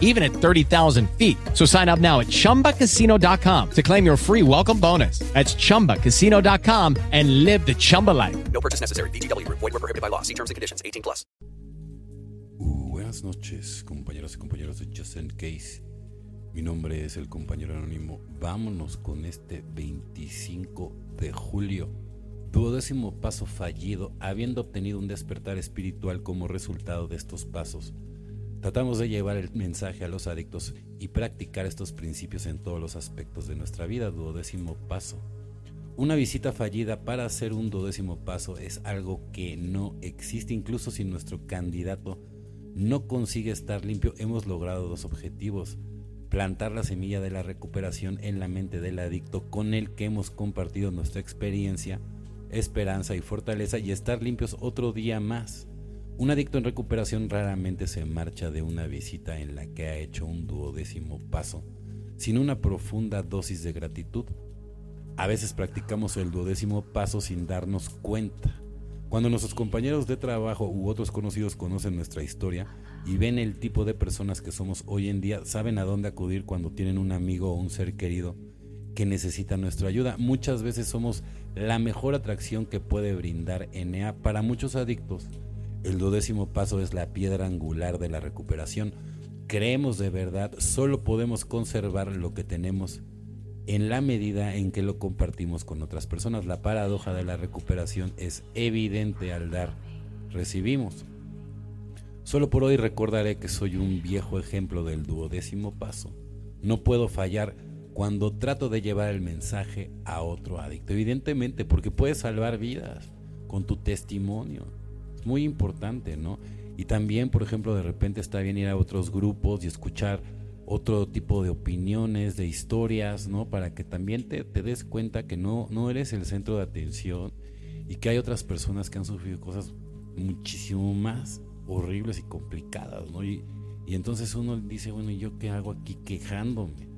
even at 30,000 feet. So sign up now at chumbacasino.com to claim your free welcome bonus. That's chumbacasino.com and live the Chumba life. No purchase necessary. VGW Group. Void were prohibited by law. See terms and conditions. 18 plus. Uh, buenas noches, compañeros y compañeros de Justin Case. Mi nombre es el compañero anónimo. Vámonos con este 25 de julio. Duodécimo paso fallido, habiendo obtenido un despertar espiritual como resultado de estos pasos. Tratamos de llevar el mensaje a los adictos y practicar estos principios en todos los aspectos de nuestra vida. Duodécimo paso. Una visita fallida para hacer un duodécimo paso es algo que no existe, incluso si nuestro candidato no consigue estar limpio, hemos logrado dos objetivos. Plantar la semilla de la recuperación en la mente del adicto con el que hemos compartido nuestra experiencia, esperanza y fortaleza y estar limpios otro día más. Un adicto en recuperación raramente se marcha de una visita en la que ha hecho un duodécimo paso, sin una profunda dosis de gratitud. A veces practicamos el duodécimo paso sin darnos cuenta. Cuando nuestros compañeros de trabajo u otros conocidos conocen nuestra historia y ven el tipo de personas que somos hoy en día, saben a dónde acudir cuando tienen un amigo o un ser querido que necesita nuestra ayuda. Muchas veces somos la mejor atracción que puede brindar NA para muchos adictos. El duodécimo paso es la piedra angular de la recuperación. Creemos de verdad, solo podemos conservar lo que tenemos en la medida en que lo compartimos con otras personas. La paradoja de la recuperación es evidente al dar, recibimos. Solo por hoy recordaré que soy un viejo ejemplo del duodécimo paso. No puedo fallar cuando trato de llevar el mensaje a otro adicto. Evidentemente, porque puedes salvar vidas con tu testimonio. Muy importante, ¿no? Y también, por ejemplo, de repente está bien ir a otros grupos y escuchar otro tipo de opiniones, de historias, ¿no? Para que también te, te, des cuenta que no, no eres el centro de atención y que hay otras personas que han sufrido cosas muchísimo más horribles y complicadas, ¿no? Y, y entonces uno dice, bueno, ¿y yo qué hago aquí quejándome?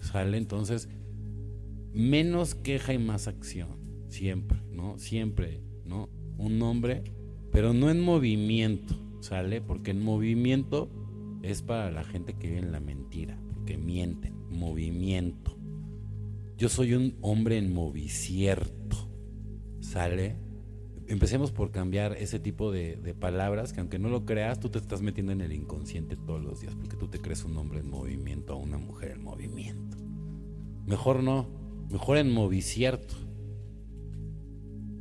¿Sale? Entonces, menos queja y más acción, siempre, ¿no? Siempre, ¿no? Un hombre, pero no en movimiento, ¿sale? Porque en movimiento es para la gente que vive en la mentira, porque mienten, movimiento. Yo soy un hombre en movicierto, ¿sale? Empecemos por cambiar ese tipo de, palabras que aunque no lo creas, tú te estás metiendo en el inconsciente todos los días, porque tú te crees un hombre en movimiento o una mujer en movimiento. Mejor no, mejor en movicierto.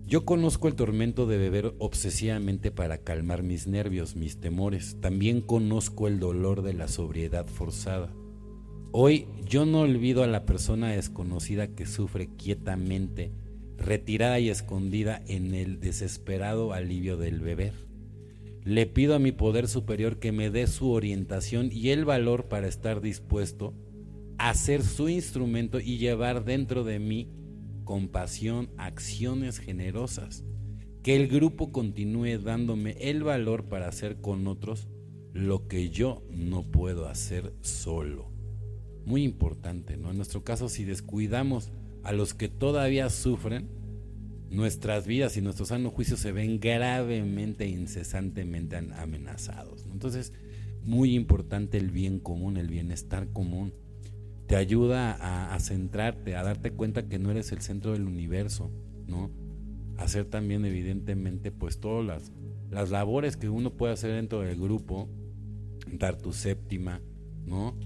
Yo conozco el tormento de beber obsesivamente para calmar mis nervios, mis temores. También conozco el dolor de la sobriedad forzada. Hoy yo no olvido a la persona desconocida que sufre quietamente, retirada y escondida en el desesperado alivio del beber. Le pido a mi poder superior que me dé su orientación y el valor para estar dispuesto a ser su instrumento y llevar dentro de mí compasión, acciones generosas. Que el grupo continúe dándome el valor para hacer con otros lo que yo no puedo hacer solo. Muy importante, ¿no? En nuestro caso, si descuidamos a los que todavía sufren, nuestras vidas y nuestro sano juicio se ven gravemente e incesantemente amenazados. Entonces, muy importante el bien común, el bienestar común te ayuda a, centrarte, a darte cuenta que no eres el centro del universo, ¿no? Hacer también evidentemente pues todas las, las labores que uno puede hacer dentro del grupo, dar tu séptima, ¿no?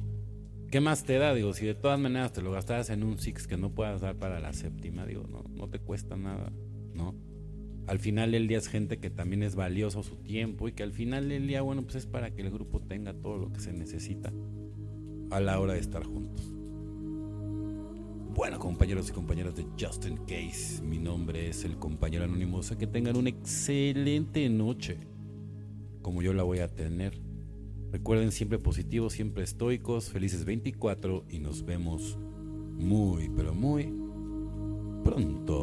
¿Qué más te da? Digo, si de todas maneras te lo gastabas en un six que no puedas dar para la séptima, digo, no, no te cuesta nada, ¿no? Al final del día es gente que también es valioso su tiempo y que al final del día, bueno, pues es para que el grupo tenga todo lo que se necesita a la hora de estar juntos. Bueno, compañeros y compañeras de Justin Case, mi nombre es el compañero anónimo. O que tengan una excelente noche, como yo la voy a tener. Recuerden siempre positivos, siempre estoicos, felices 24 y nos vemos muy, pero muy pronto.